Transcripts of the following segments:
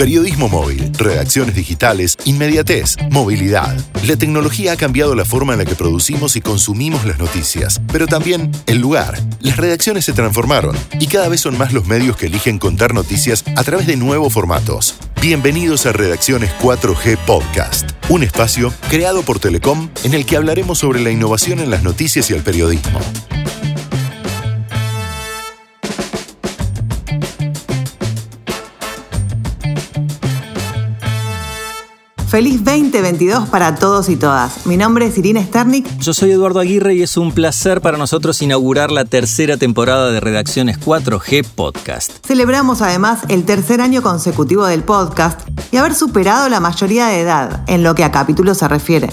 Periodismo móvil, redacciones digitales, inmediatez, movilidad. La tecnología ha cambiado la forma en la que producimos y consumimos las noticias, pero también el lugar. Las redacciones se transformaron y cada vez son más los medios que eligen contar noticias a través de nuevos formatos. Bienvenidos a Redacciones 4G Podcast, un espacio creado por Telecom en el que hablaremos sobre la innovación en las noticias y el periodismo. Feliz 2022 para todos y todas. Mi nombre es Irina Sternik. Yo soy Eduardo Aguirre y es un placer para nosotros inaugurar la tercera temporada de Redacciones 4G Podcast. Celebramos además el tercer año consecutivo del podcast y haber superado la mayoría de edad en lo que a capítulos se refiere.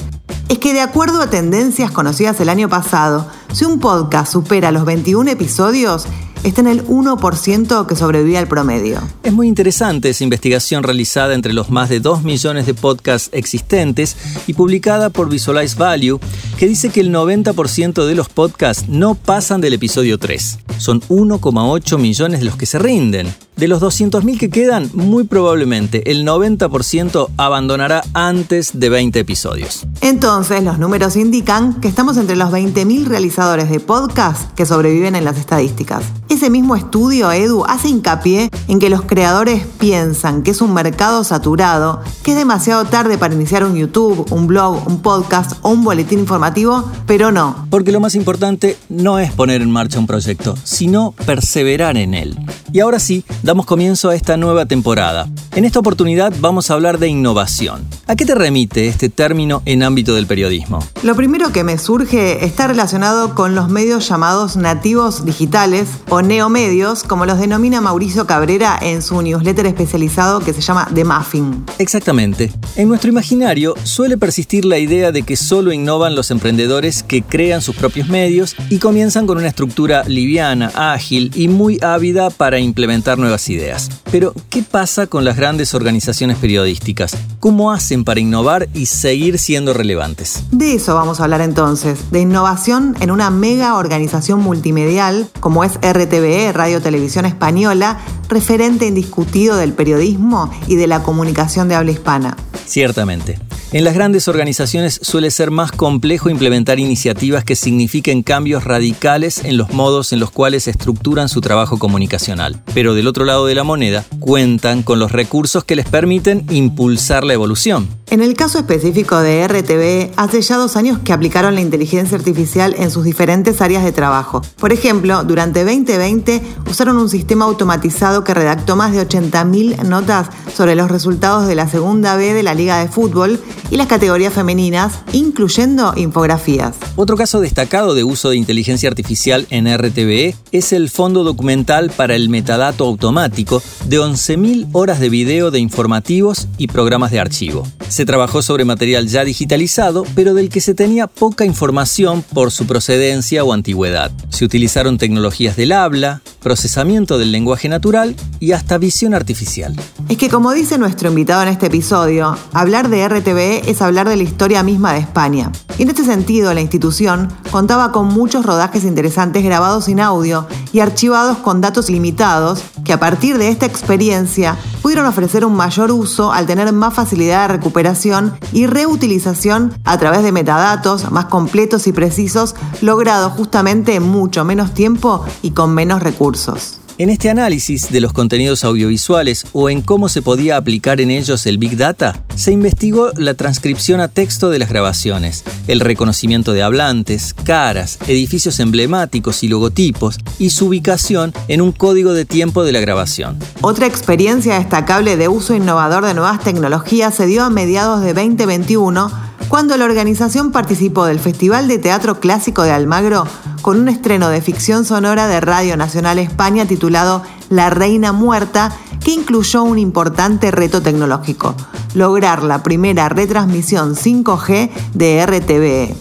Es que de acuerdo a tendencias conocidas el año pasado, si un podcast supera los 21 episodios, está en el 1% que sobrevive al promedio. Es muy interesante esa investigación realizada entre los más de 2 millones de podcasts existentes y publicada por Visualize Value, que dice que el 90% de los podcasts no pasan del episodio 3. Son 1,8 millones de los que se rinden. De los 200.000 que quedan, muy probablemente el 90% abandonará antes de 20 episodios. Entonces, los números indican que estamos entre los 20.000 realizadores de podcast que sobreviven en las estadísticas. Ese mismo estudio, Edu, hace hincapié en que los creadores piensan que es un mercado saturado, que es demasiado tarde para iniciar un YouTube, un blog, un podcast o un boletín informativo, pero no. Porque lo más importante no es poner en marcha un proyecto, sino perseverar en él. Y ahora sí, damos comienzo a esta nueva temporada. En esta oportunidad vamos a hablar de innovación. ¿A qué te remite este término en ámbito del periodismo? Lo primero que me surge está relacionado con los medios llamados nativos digitales o neomedios, como los denomina Mauricio Cabrera en su newsletter especializado que se llama The Muffin. Exactamente. En nuestro imaginario suele persistir la idea de que solo innovan los emprendedores que crean sus propios medios y comienzan con una estructura liviana, ágil y muy ávida para implementar nuevas ideas. Pero, ¿qué pasa con las grandes organizaciones periodísticas? ¿Cómo hacen para innovar y seguir siendo relevantes? De eso vamos a hablar entonces, de innovación en una mega organización multimedial como es RTVE, Radio Televisión Española, referente indiscutido del periodismo y de la comunicación de habla hispana. Ciertamente. En las grandes organizaciones suele ser más complejo implementar iniciativas que signifiquen cambios radicales en los modos en los cuales estructuran su trabajo comunicacional. Pero del otro lado de la moneda, cuentan con los recursos que les permiten impulsar la evolución. En el caso específico de RTV, hace ya dos años que aplicaron la inteligencia artificial en sus diferentes áreas de trabajo. Por ejemplo, durante 2020 usaron un sistema automatizado que redactó más de 80.000 notas sobre los resultados de la segunda B de la Liga de Fútbol y las categorías femeninas, incluyendo infografías. Otro caso destacado de uso de inteligencia artificial en RTVE es el fondo documental para el metadato automático de 11.000 horas de video de informativos y programas de archivo. Se trabajó sobre material ya digitalizado, pero del que se tenía poca información por su procedencia o antigüedad. Se utilizaron tecnologías del habla, procesamiento del lenguaje natural y hasta visión artificial. Es que como dice nuestro invitado en este episodio, hablar de RTVE es hablar de la historia misma de España. Y en este sentido, la institución contaba con muchos rodajes interesantes grabados sin audio y archivados con datos limitados que a partir de esta experiencia pudieron ofrecer un mayor uso al tener más facilidad de recuperación y reutilización a través de metadatos más completos y precisos logrados justamente en mucho menos tiempo y con menos recursos. En este análisis de los contenidos audiovisuales o en cómo se podía aplicar en ellos el Big Data, se investigó la transcripción a texto de las grabaciones, el reconocimiento de hablantes, caras, edificios emblemáticos y logotipos y su ubicación en un código de tiempo de la grabación. Otra experiencia destacable de uso innovador de nuevas tecnologías se dio a mediados de 2021 cuando la organización participó del Festival de Teatro Clásico de Almagro con un estreno de ficción sonora de Radio Nacional España titulado La Reina Muerta, que incluyó un importante reto tecnológico, lograr la primera retransmisión 5G de RTVE.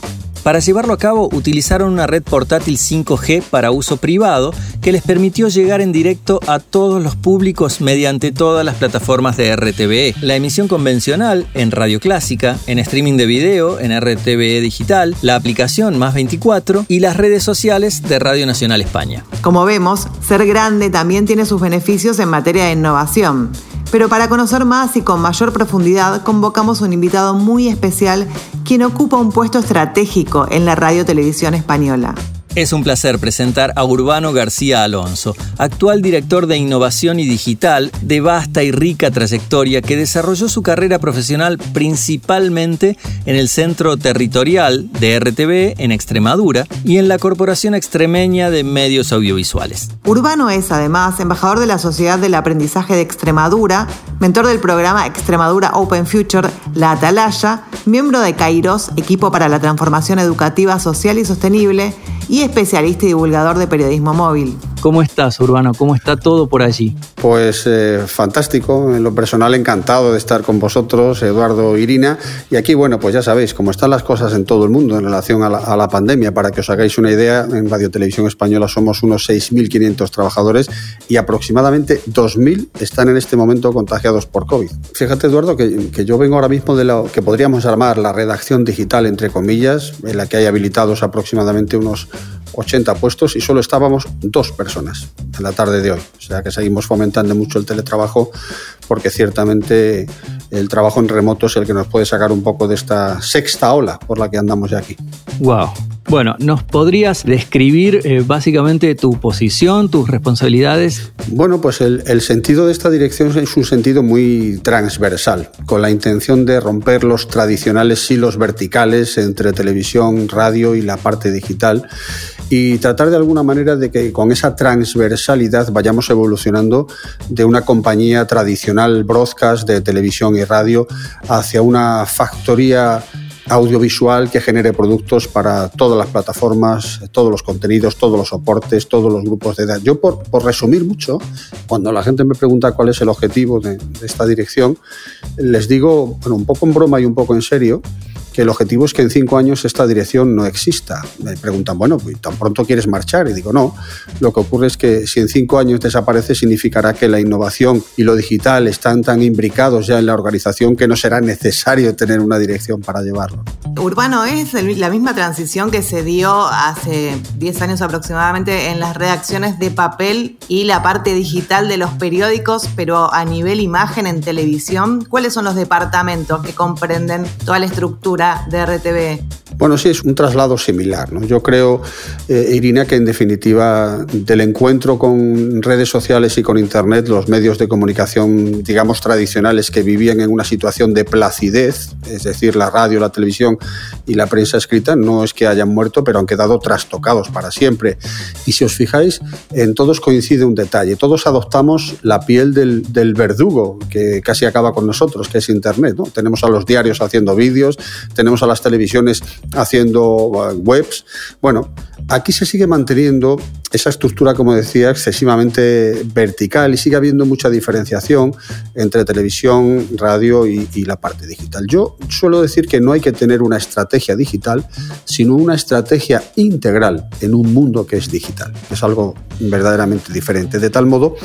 Para llevarlo a cabo utilizaron una red portátil 5G para uso privado que les permitió llegar en directo a todos los públicos mediante todas las plataformas de RTVE. La emisión convencional en radio clásica, en streaming de video, en RTVE digital, la aplicación Más 24 y las redes sociales de Radio Nacional España. Como vemos, ser grande también tiene sus beneficios en materia de innovación. Pero para conocer más y con mayor profundidad, convocamos un invitado muy especial quien ocupa un puesto estratégico en la radio televisión española. Es un placer presentar a Urbano García Alonso, actual director de innovación y digital de vasta y rica trayectoria que desarrolló su carrera profesional principalmente en el Centro Territorial de RTV en Extremadura y en la Corporación Extremeña de Medios Audiovisuales. Urbano es además embajador de la Sociedad del Aprendizaje de Extremadura, mentor del programa Extremadura Open Future, La Atalaya, miembro de Kairos, equipo para la transformación educativa social y sostenible, y especialista y divulgador de periodismo móvil. ¿Cómo estás, Urbano? ¿Cómo está todo por allí? Pues eh, fantástico, en lo personal encantado de estar con vosotros, Eduardo Irina. Y aquí, bueno, pues ya sabéis cómo están las cosas en todo el mundo en relación a la, pandemia. Para que os hagáis una idea, en Radio Televisión Española somos unos 6.500 trabajadores y aproximadamente 2.000 están en este momento contagiados por COVID. Fíjate, Eduardo, que, yo vengo ahora mismo de lo que podríamos llamar la redacción digital, entre comillas, en la que hay habilitados aproximadamente unos 80 puestos y solo estábamos dos personas en la tarde de hoy. O sea que seguimos fomentando mucho el teletrabajo porque ciertamente el trabajo en remoto es el que nos puede sacar un poco de esta sexta ola por la que andamos ya aquí. Wow. Bueno, ¿nos podrías describir eh, básicamente tu posición, tus responsabilidades? Bueno, pues el, el, sentido de esta dirección es un sentido muy transversal, con la intención de romper los tradicionales hilos verticales entre televisión, radio y la parte digital y tratar de alguna manera de que con esa transversalidad vayamos evolucionando de una compañía tradicional broadcast de televisión y radio hacia una factoría audiovisual que genere productos para todas las plataformas, todos los contenidos, todos los soportes, todos los grupos de edad. Yo, por, resumir mucho, cuando la gente me pregunta cuál es el objetivo de, de esta dirección, les digo, bueno, un poco en broma y un poco en serio, que el objetivo es que en cinco años esta dirección no exista. Me preguntan, bueno, pues, ¿tan pronto quieres marchar? Y digo, no. Lo que ocurre es que si en cinco años desaparece, significará que la innovación y lo digital están tan imbricados ya en la organización que no será necesario tener una dirección para llevarlo. Urbano es la misma transición que se dio hace 10 años aproximadamente en las redacciones de papel y la parte digital de los periódicos, pero a nivel imagen en televisión. ¿Cuáles son los departamentos que comprenden toda la estructura? Bueno, sí, es un traslado similar. ¿no? Yo creo, eh, Irina, que en definitiva del encuentro con redes sociales y con Internet, los medios de comunicación, digamos, tradicionales que vivían en una situación de placidez, es decir, la radio, la televisión y la prensa escrita, no es que hayan muerto, pero han quedado trastocados para siempre. Y si os fijáis, en todos coincide un detalle. Todos adoptamos la piel del, del verdugo que casi acaba con nosotros, que es Internet. ¿no? Tenemos a los diarios haciendo vídeos, tenemos a las televisiones haciendo uh, webs. Bueno, aquí se sigue manteniendo esa estructura, como decía, excesivamente vertical y sigue habiendo mucha diferenciación entre televisión, radio y, y, la parte digital. Yo suelo decir que no hay que tener una estrategia digital, sino una estrategia integral en un mundo que es digital. Es algo verdaderamente diferente, de tal modo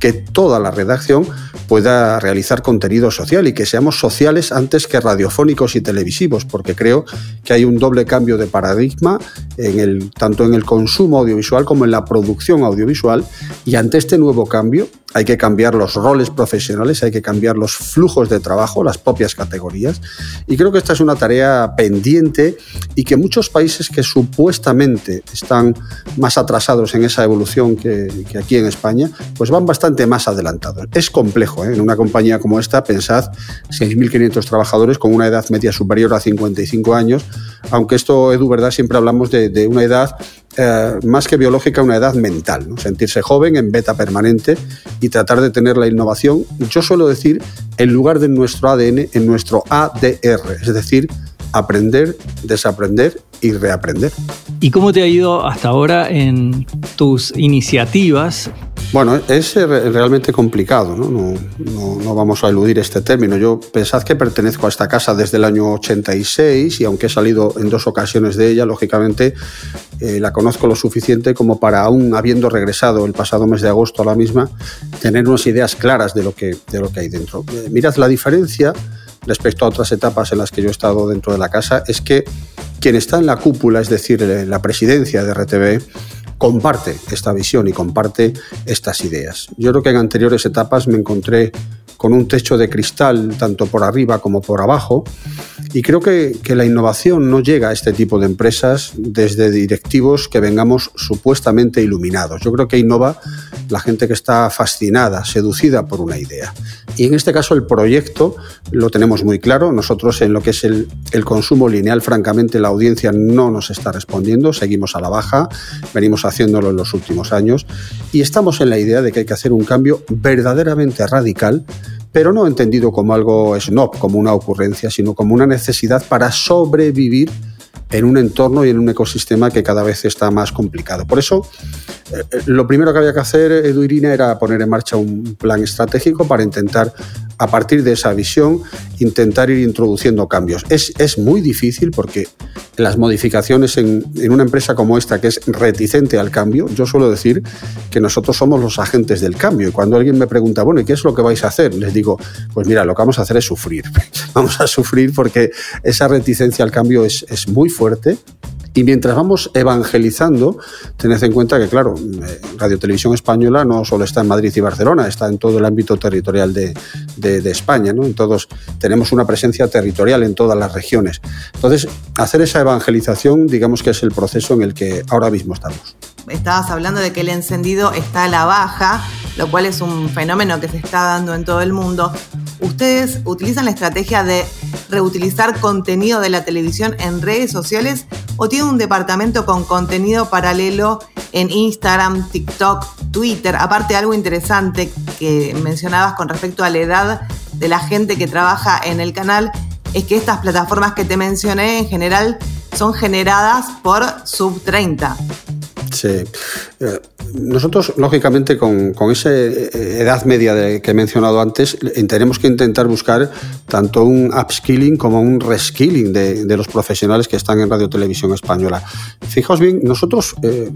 que toda la redacción pueda realizar contenido social y que seamos sociales antes que radiofónicos y televisivos, porque creo que hay un doble cambio de paradigma en el, tanto en el consumo audiovisual como en la producción audiovisual. Y ante este nuevo cambio hay que cambiar los roles profesionales, hay que cambiar los flujos de trabajo, las propias categorías. Y creo que esta es una tarea pendiente y que muchos países que supuestamente están más atrasados en esa evolución que, aquí en España, pues van bastante más adelantados. Es complejo, ¿eh? en una compañía como esta, pensad 6.500 trabajadores con una edad media superior a 55 años, aunque esto, Edu, ¿verdad? Siempre hablamos de, de una edad eh, más que biológica, una edad mental, ¿no? sentirse joven en beta permanente y tratar de tener la innovación, yo suelo decir, en lugar de nuestro ADN, en nuestro ADR, es decir, aprender, desaprender y reaprender. ¿Y cómo te ha ido hasta ahora en tus iniciativas bueno, es eh, realmente complicado, ¿no? No, vamos a eludir este término. Yo pensad que pertenezco a esta casa desde el año 86 y aunque he salido en dos ocasiones de ella, lógicamente eh, la conozco lo suficiente como para, aún habiendo regresado el pasado mes de agosto a la misma, tener unas ideas claras de lo que, de lo que hay dentro. Eh, mirad, la diferencia respecto a otras etapas en las que yo he estado dentro de la casa es que quien está en la cúpula, es decir, la presidencia de RTV, comparte esta visión y comparte estas ideas. Yo creo que en anteriores etapas me encontré con un techo de cristal tanto por arriba como por abajo. Y creo que, que, la innovación no llega a este tipo de empresas desde directivos que vengamos supuestamente iluminados. Yo creo que innova la gente que está fascinada, seducida por una idea. Y en este caso el proyecto lo tenemos muy claro. Nosotros en lo que es el, consumo lineal, francamente, la audiencia no nos está respondiendo. Seguimos a la baja, venimos haciéndolo en los últimos años y estamos en la idea de que hay que hacer un cambio verdaderamente radical pero no entendido como algo snob, como una ocurrencia, sino como una necesidad para sobrevivir en un entorno y en un ecosistema que cada vez está más complicado. Por eso, eh, eh, lo primero que había que hacer, Edu Irina, era poner en marcha un plan estratégico para intentar a partir de esa visión, intentar ir introduciendo cambios. Es, es muy difícil porque las modificaciones en, en, una empresa como esta, que es reticente al cambio, yo suelo decir que nosotros somos los agentes del cambio. Y cuando alguien me pregunta, bueno, ¿y qué es lo que vais a hacer? Les digo, pues mira, lo que vamos a hacer es sufrir. vamos a sufrir porque esa reticencia al cambio es, es muy fuerte y mientras vamos evangelizando, tened en cuenta que, claro, eh, Radio Televisión Española no solo está en Madrid y Barcelona, está en todo el ámbito territorial de, de, España, ¿no? Entonces, tenemos una presencia territorial en todas las regiones. Entonces, hacer esa evangelización, digamos que es el proceso en el que ahora mismo estamos. Estabas hablando de que el encendido está a la baja, lo cual es un fenómeno que se está dando en todo el mundo. ¿Ustedes utilizan la estrategia de reutilizar contenido de la televisión en redes sociales o tienen un departamento con contenido paralelo en Instagram, TikTok, Twitter? Aparte, algo interesante que mencionabas con respecto a la edad de la gente que trabaja en el canal es que estas plataformas que te mencioné en general son generadas por sub 30. Sí. Eh, nosotros, lógicamente, con, esa eh, edad media de, que he mencionado antes, tenemos que intentar buscar tanto un upskilling como un reskilling de, los profesionales que están en Radio Televisión Española. Fijaos bien, nosotros, eh,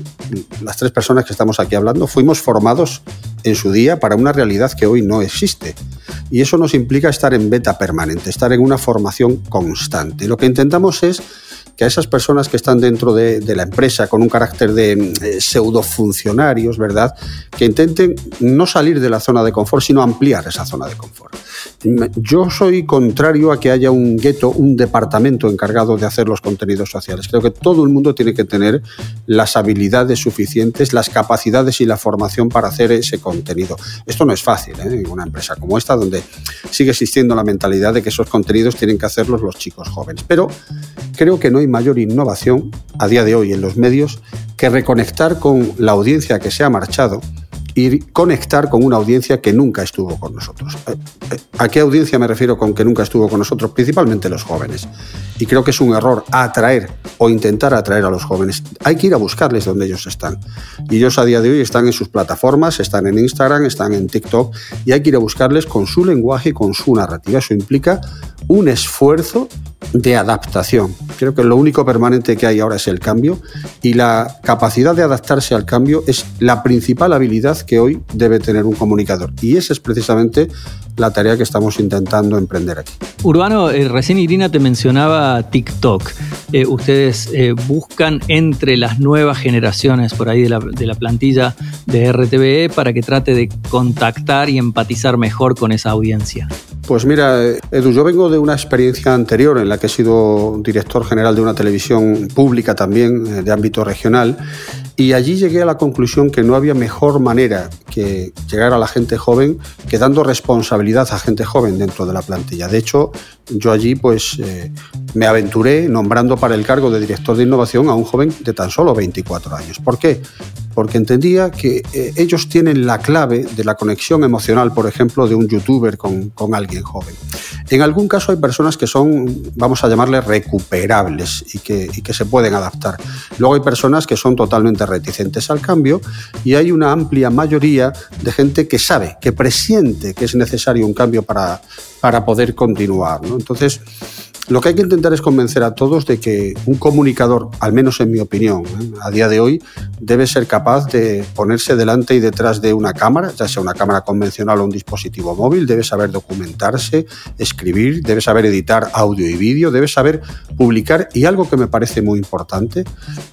las tres personas que estamos aquí hablando, fuimos formados en su día para una realidad que hoy no existe. Y eso nos implica estar en beta permanente, estar en una formación constante. Lo que intentamos es que a esas personas que están dentro de, la empresa con un carácter de eh, pseudo funcionarios, ¿verdad? Que intenten no salir de la zona de confort, sino ampliar esa zona de confort. Yo soy contrario a que haya un gueto, un departamento encargado de hacer los contenidos sociales. Creo que todo el mundo tiene que tener las habilidades suficientes, las capacidades y la formación para hacer ese contenido. Esto no es fácil ¿eh? en una empresa como esta, donde sigue existiendo la mentalidad de que esos contenidos tienen que hacerlos los chicos jóvenes. Pero creo que no mayor innovación a día de hoy en los medios que reconectar con la audiencia que se ha marchado y conectar con una audiencia que nunca estuvo con nosotros. Eh, eh, ¿A qué audiencia me refiero con que nunca estuvo con nosotros? Principalmente los jóvenes. Y creo que es un error atraer o intentar atraer a los jóvenes. Hay que ir a buscarles donde ellos están. Y ellos a día de hoy están en sus plataformas, están en Instagram, están en TikTok, y hay que ir a buscarles con su lenguaje y con su narrativa. Eso implica un esfuerzo de adaptación. Creo que lo único permanente que hay ahora es el cambio y la capacidad de adaptarse al cambio es la principal habilidad que hoy debe tener un comunicador. Y esa es precisamente la tarea que estamos intentando emprender aquí. Urbano, eh, recién Irina te mencionaba TikTok. Eh, ustedes eh, buscan entre las nuevas generaciones por ahí de la, de la plantilla de RTVE para que trate de contactar y empatizar mejor con esa audiencia. Pues mira, Edu, yo vengo de una experiencia anterior en la que he sido director general de una televisión pública también, de ámbito regional, y allí llegué a la conclusión que no había mejor manera que llegar a la gente joven que dando responsabilidad a gente joven dentro de la plantilla. De hecho, yo allí pues eh, me aventuré nombrando para el cargo de director de innovación a un joven de tan solo 24 años. ¿Por qué? Porque entendía que eh, ellos tienen la clave de la conexión emocional, por ejemplo, de un youtuber con, con alguien joven. En algún caso hay personas que son, vamos a llamarles, recuperables y que, se pueden adaptar. Luego hay personas que son totalmente reticentes al cambio y hay una amplia mayoría de gente que sabe, que presiente que es necesario un cambio para, para poder continuar. Entonces, lo que hay que intentar es convencer a todos de que un comunicador, al menos en mi opinión, ¿eh? a día de hoy, debe ser capaz de ponerse delante y detrás de una cámara, ya sea una cámara convencional o un dispositivo móvil, debe saber documentarse, escribir, debe saber editar audio y vídeo, debe saber publicar y algo que me parece muy importante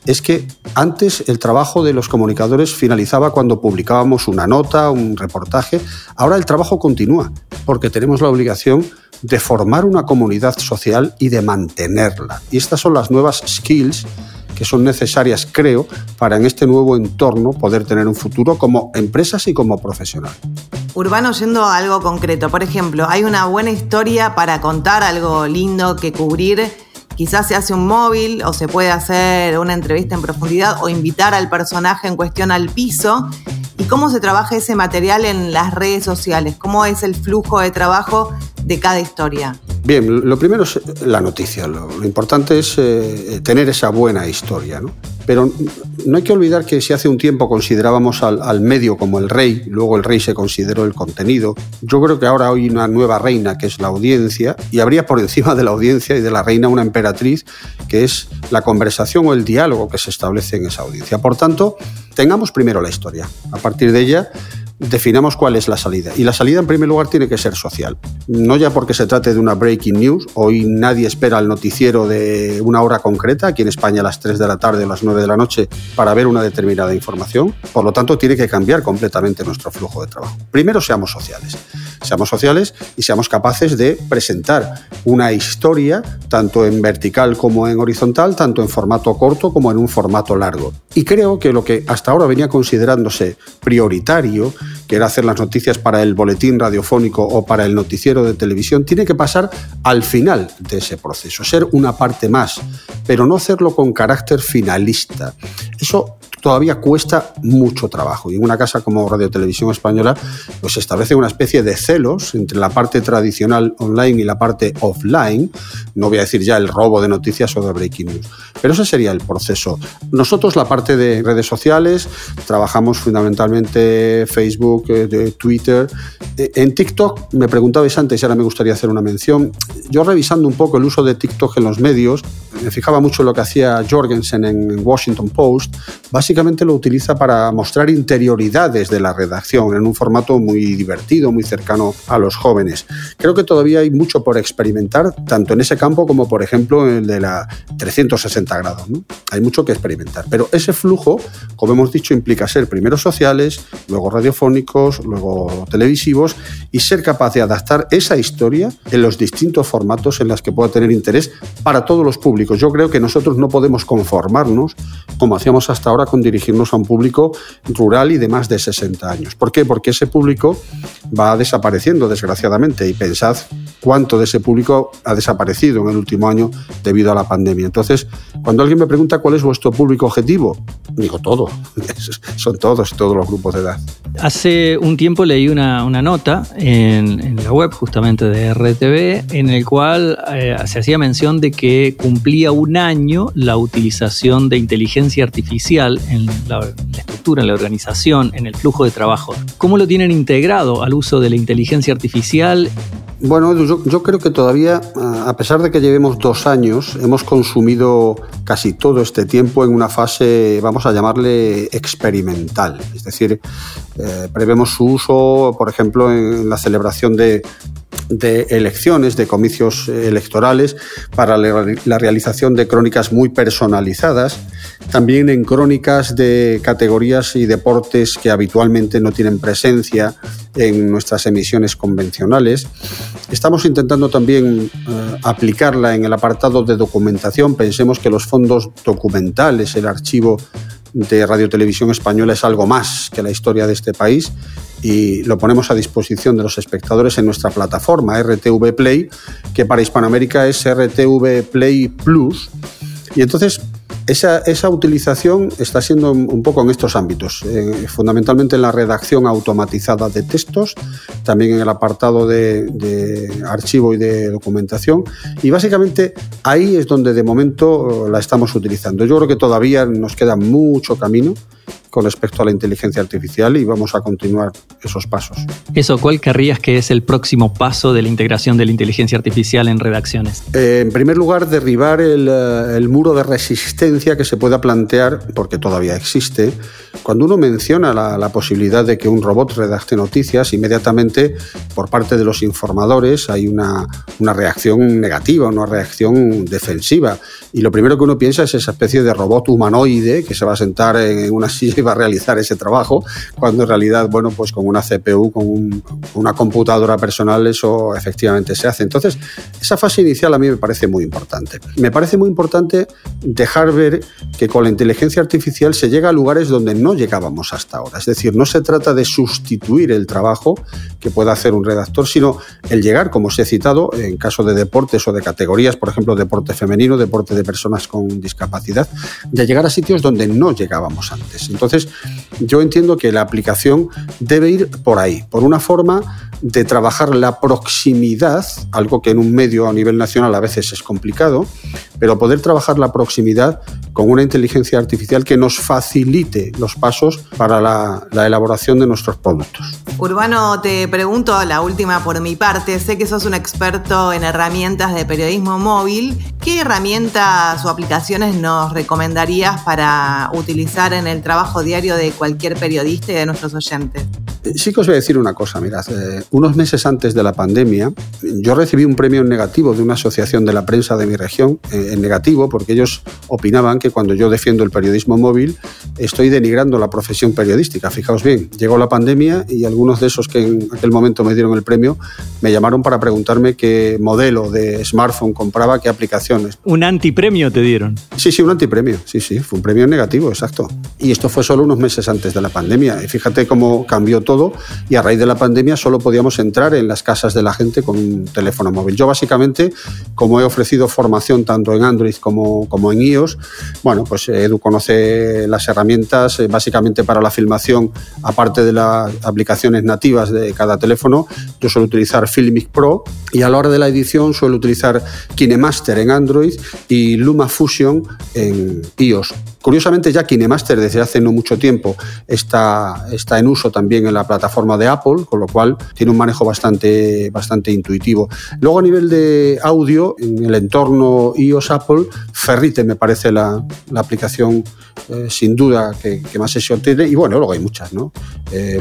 es que antes el trabajo de los comunicadores finalizaba cuando publicábamos una nota, un reportaje, ahora el trabajo continúa porque tenemos la obligación de formar una comunidad social y de mantenerla. Y estas son las nuevas skills que son necesarias, creo, para en este nuevo entorno poder tener un futuro como empresas y como profesional. Urbano, yendo a algo concreto, por ejemplo, hay una buena historia para contar algo lindo que cubrir. Quizás se hace un móvil o se puede hacer una entrevista en profundidad o invitar al personaje en cuestión al piso. ¿Y cómo se trabaja ese material en las redes sociales? ¿Cómo es el flujo de trabajo de cada historia? Bien, lo primero es la noticia. Lo, importante es eh, tener esa buena historia. ¿no? Pero no hay que olvidar que si hace un tiempo considerábamos al, medio como el rey, luego el rey se consideró el contenido, yo creo que ahora hay una nueva reina que es la audiencia y habría por encima de la audiencia y de la reina una emperatriz que es la conversación o el diálogo que se establece en esa audiencia. Por tanto, tengamos primero la historia. A partir de ella definamos cuál es la salida. Y la salida, en primer lugar, tiene que ser social. No ya porque se trate de una breaking news, hoy nadie espera el noticiero de una hora concreta, aquí en España a las 3 de la tarde o las 9 de la noche, para ver una determinada información. Por lo tanto, tiene que cambiar completamente nuestro flujo de trabajo. Primero, seamos sociales. Seamos sociales y seamos capaces de presentar una historia, tanto en vertical como en horizontal, tanto en formato corto como en un formato largo. Y creo que lo que hasta ahora venía considerándose prioritario, que hacer las noticias para el boletín radiofónico o para el noticiero de televisión, tiene que pasar al final de ese proceso, ser una parte más, pero no hacerlo con carácter finalista. Eso todavía cuesta mucho trabajo. Y en una casa como Radio Televisión Española, pues se establece una especie de celos entre la parte tradicional online y la parte offline. No voy a decir ya el robo de noticias o de breaking news, pero ese sería el proceso. Nosotros, la parte de redes sociales, trabajamos fundamentalmente Facebook, eh, Twitter. Eh, en TikTok, me preguntabais antes y ahora me gustaría hacer una mención. Yo revisando un poco el uso de TikTok en los medios, me fijaba mucho en lo que hacía Jorgensen en Washington Post. Básicamente lo utiliza para mostrar interioridades de la redacción en un formato muy divertido, muy cercano a los jóvenes. Creo que todavía hay mucho por experimentar, tanto en ese campo como, por ejemplo, en el de la 360 grados. Hay mucho que experimentar. Pero ese flujo, como hemos dicho, implica ser primero sociales, luego radiofónicos, luego televisivos y ser capaz de adaptar esa historia en los distintos formatos en los que pueda tener interés para todos los públicos yo creo que nosotros no podemos conformarnos, como hacíamos hasta ahora, con dirigirnos a un público rural y de más de 60 años. ¿Por qué? Porque ese público va desapareciendo, desgraciadamente, y pensad cuánto de ese público ha desaparecido en el último año debido a la pandemia. Entonces, cuando alguien me pregunta cuál es vuestro público objetivo, digo todo, son todos, todos los grupos de edad. Hace un tiempo leí una, nota en, la web justamente de RTV en el cual eh, se hacía mención de que cumplía un año la utilización de inteligencia artificial en la, la estructura, en la organización, en el flujo de trabajo. ¿Cómo lo tienen integrado al uso de la inteligencia artificial bueno, yo, creo que todavía, a pesar de que llevemos dos años, hemos consumido casi todo este tiempo en una fase, vamos a llamarle experimental. Es decir, eh, prevemos su uso, por ejemplo, en la celebración de, de elecciones, de comicios electorales, para la realización de crónicas muy personalizadas, también en crónicas de categorías y deportes que habitualmente no tienen presencia en nuestras emisiones convencionales. Estamos intentando también eh, aplicarla en el apartado de documentación. Pensemos que los fondos documentales, el archivo de Radio Televisión Española es algo más que la historia de este país y lo ponemos a disposición de los espectadores en nuestra plataforma RTV Play, que para Hispanoamérica es RTV Play Plus. Y entonces esa, esa, utilización está siendo un poco en estos ámbitos, eh, fundamentalmente en la redacción automatizada de textos, también en el apartado de, de, archivo y de documentación, y básicamente ahí es donde de momento la estamos utilizando. Yo creo que todavía nos queda mucho camino con respecto a la inteligencia artificial y vamos a continuar esos pasos. Eso, ¿cuál querrías que es el próximo paso de la integración de la inteligencia artificial en redacciones? Eh, en primer lugar, derribar el, eh, el muro de resistencia que se pueda plantear, porque todavía existe, cuando uno menciona la, la, posibilidad de que un robot redacte noticias, inmediatamente por parte de los informadores hay una, una, reacción negativa, una reacción defensiva. Y lo primero que uno piensa es esa especie de robot humanoide que se va a sentar en una silla va a realizar ese trabajo, cuando en realidad, bueno, pues con una CPU, con un, una computadora personal, eso efectivamente se hace. Entonces, esa fase inicial a mí me parece muy importante. Me parece muy importante dejar ver que con la inteligencia artificial se llega a lugares donde no llegábamos hasta ahora. Es decir, no se trata de sustituir el trabajo que pueda hacer un redactor, sino el llegar, como os he citado, en caso de deportes o de categorías, por ejemplo, deporte femenino, deporte de personas con discapacidad, de llegar a sitios donde no llegábamos antes. Entonces, yo entiendo que la aplicación debe ir por ahí, por una forma de trabajar la proximidad, algo que en un medio a nivel nacional a veces es complicado, pero poder trabajar la proximidad con una inteligencia artificial que nos facilite los pasos para la, la, elaboración de nuestros productos. Urbano, te pregunto la última por mi parte. Sé que sos un experto en herramientas de periodismo móvil. ¿Qué herramientas o aplicaciones nos recomendarías para utilizar en el trabajo diario de cualquier periodista y de nuestros oyentes? Sí que os voy a decir una cosa, mirad, eh, unos meses antes de la pandemia yo recibí un premio en negativo de una asociación de la prensa de mi región, eh, en negativo, porque ellos opinaban que cuando yo defiendo el periodismo móvil estoy denigrando la profesión periodística. Fijaos bien, llegó la pandemia y algunos de esos que en aquel momento me dieron el premio me llamaron para preguntarme qué modelo de smartphone compraba, qué aplicaciones. ¿Un antipremio te dieron? Sí, sí, un antipremio, sí, sí, fue un premio en negativo, exacto. Y esto fue solo unos meses antes de la pandemia. Y fíjate cómo cambió todo y a raíz de la pandemia solo podíamos entrar en las casas de la gente con un teléfono móvil. Yo básicamente, como he ofrecido formación tanto en Android como, como en iOS, bueno, pues Edu conoce las herramientas eh, básicamente para la filmación, aparte de las aplicaciones nativas de cada teléfono, yo suelo utilizar Filmic Pro y a la hora de la edición suelo utilizar KineMaster en Android y LumaFusion en iOS. Curiosamente ya KineMaster desde hace no mucho tiempo está, está en uso también en la plataforma de Apple, con lo cual tiene un manejo bastante, bastante intuitivo. Luego a nivel de audio, en el entorno iOS Apple, Ferrite me parece la, aplicación eh, sin duda que, que, más se obtiene y bueno, luego hay muchas, ¿no? Eh,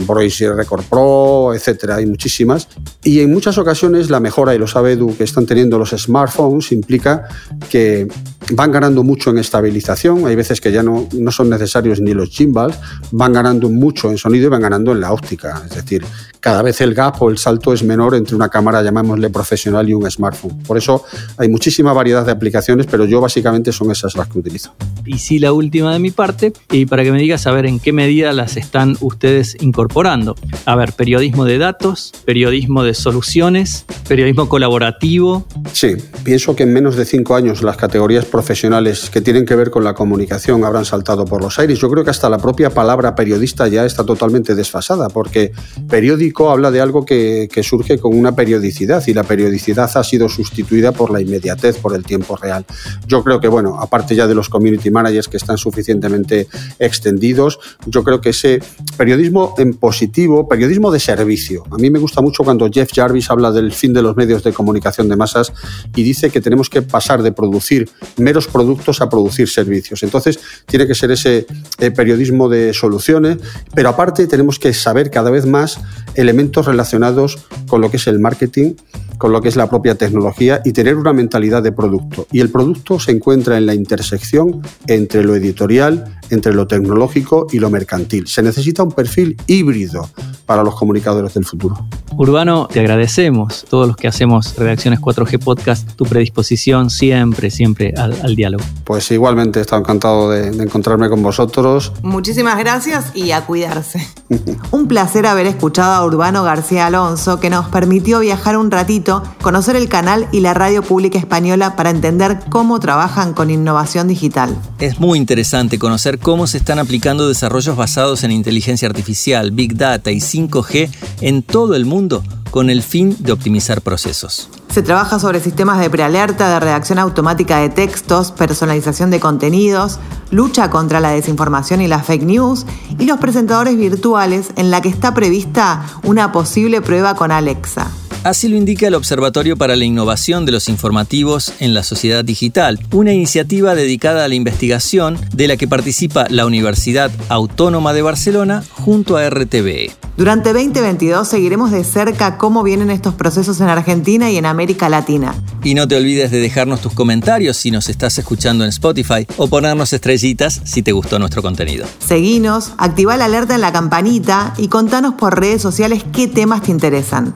Record Pro, etcétera, hay muchísimas. Y en muchas ocasiones la mejora, y lo sabe que están teniendo los smartphones, implica que van ganando mucho en estabilización, hay veces que ya no, no son necesarios ni los gimbals, van ganando mucho en sonido y van ganando en la óptica, es decir, cada vez el gap o el salto es menor entre una cámara, llamémosle profesional, y un smartphone. Por eso hay muchísima variedad de aplicaciones, pero yo básicamente son esas las que utilizo. Y sí, la última de mi parte, y para que me digas a ver en qué medida las están ustedes incorporando. A ver, periodismo de datos, periodismo de soluciones, periodismo colaborativo. Sí, pienso que en menos de cinco años las categorías profesionales que tienen que ver con la comunicación habrán saltado por los aires. Yo creo que hasta la propia palabra periodista ya está totalmente desfasada, porque periódico habla de algo que, surge con una periodicidad y la periodicidad ha sido sustituida por la inmediatez, por el tiempo real. Yo creo que, bueno, aparte ya de los community managers que están suficientemente extendidos, yo creo que ese periodismo en positivo, periodismo de servicio. A mí me gusta mucho cuando Jeff Jarvis habla del fin de los medios de comunicación de masas y dice que tenemos que pasar de producir meros productos a producir servicios. Entonces, tiene que ser ese eh, periodismo de soluciones, pero aparte tenemos que saber cada vez más elementos relacionados con lo que es el marketing, con lo que es la propia tecnología y tener una mentalidad de producto. Y el producto se encuentra en la intersección entre lo editorial, entre lo tecnológico y lo mercantil. Se necesita un perfil híbrido para los comunicadores del futuro. Urbano, te agradecemos, todos los que hacemos Redacciones 4G Podcast, tu predisposición siempre, siempre al, al diálogo. Pues igualmente he estado encantado de, de, encontrarme con vosotros. Muchísimas gracias y a cuidarse. un placer haber escuchado a Urbano García Alonso, que nos permitió viajar un ratito conocer el canal y la radio pública española para entender cómo trabajan con innovación digital. Es muy interesante conocer cómo se están aplicando desarrollos basados en inteligencia artificial, big data y 5G en todo el mundo con el fin de optimizar procesos. Se trabaja sobre sistemas de prealerta, de redacción automática de textos, personalización de contenidos, lucha contra la desinformación y las fake news y los presentadores virtuales en la que está prevista una posible prueba con Alexa. Así lo indica el Observatorio para la Innovación de los Informativos en la Sociedad Digital, una iniciativa dedicada a la investigación de la que participa la Universidad Autónoma de Barcelona junto a RTVE. Durante 2022 seguiremos de cerca cómo vienen estos procesos en Argentina y en América Latina. Y no te olvides de dejarnos tus comentarios si nos estás escuchando en Spotify o ponernos estrellitas si te gustó nuestro contenido. Seguinos, activa la alerta en la campanita y contanos por redes sociales qué temas te interesan.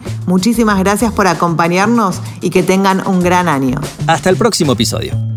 Gracias por acompañarnos y que tengan un gran año. Hasta el próximo episodio.